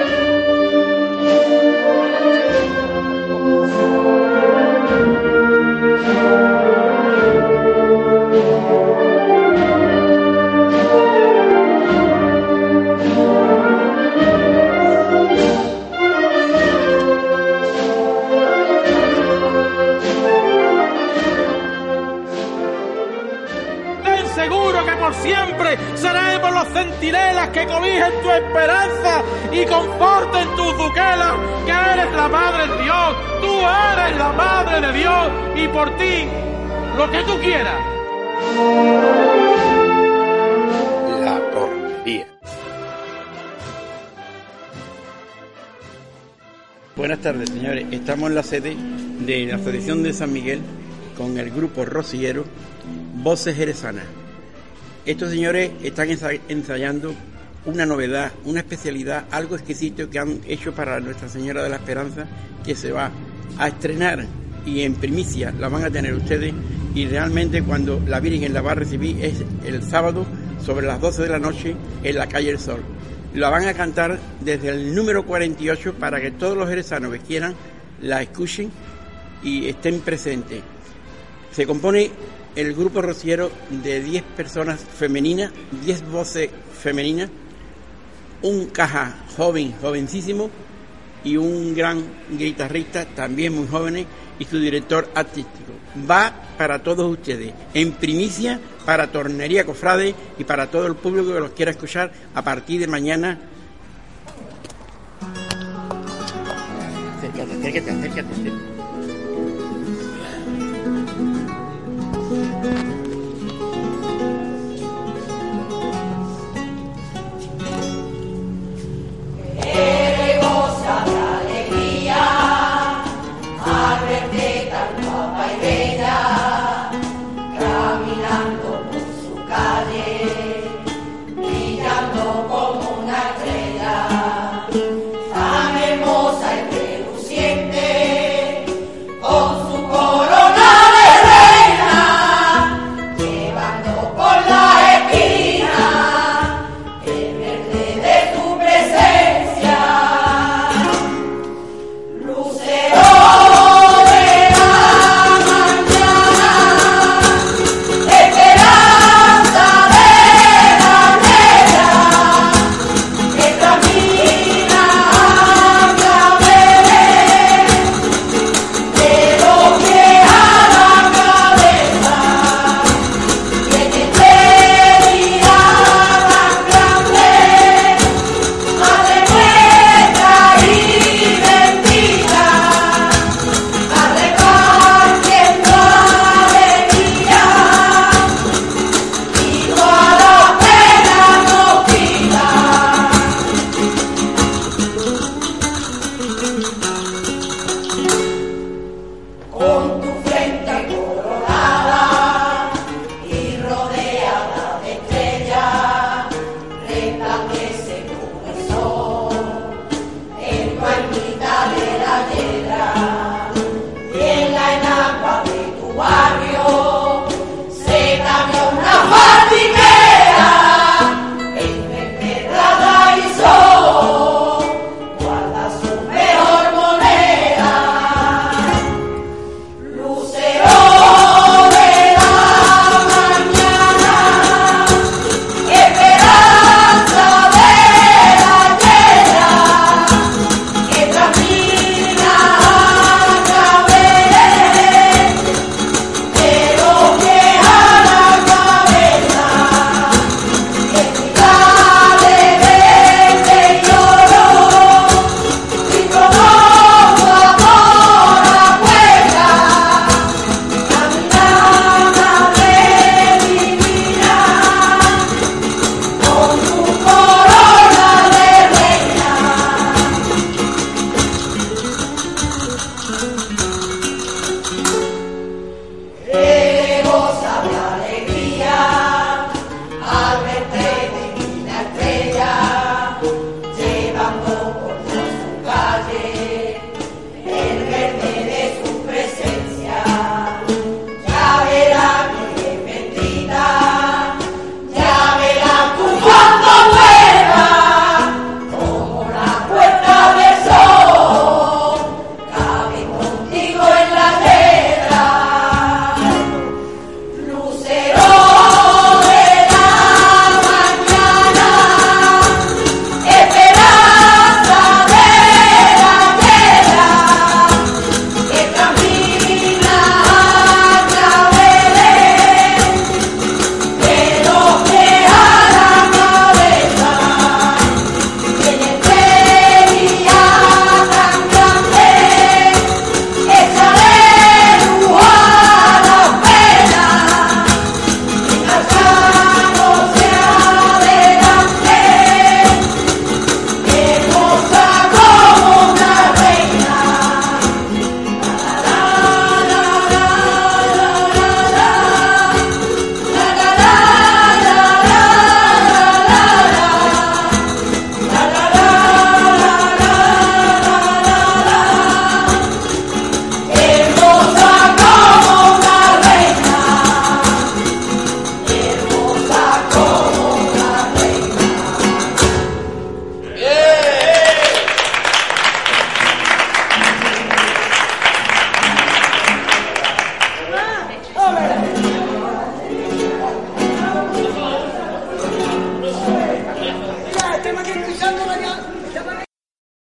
Thank you. Seguro que por siempre seremos los centinelas que cobijen tu esperanza y conforten tus duquelas, que eres la madre de Dios, tú eres la madre de Dios y por ti lo que tú quieras. La tornería. Buenas tardes, señores. Estamos en la sede de la Asociación de San Miguel con el grupo rociero Voces Jerezanas. Estos señores están ensa- ensayando una novedad, una especialidad, algo exquisito que han hecho para Nuestra Señora de la Esperanza, que se va a estrenar y en primicia la van a tener ustedes y realmente cuando la Virgen la va a recibir es el sábado sobre las 12 de la noche en la calle El Sol. La van a cantar desde el número 48 para que todos los jerezanos que quieran la escuchen y estén presentes. Se compone el grupo rociero de 10 personas femeninas, 10 voces femeninas, un caja joven, jovencísimo, y un gran guitarrista, también muy joven, y su director artístico. Va para todos ustedes, en primicia para Tornería Cofrade y para todo el público que los quiera escuchar a partir de mañana. Acércate, acércate, acércate.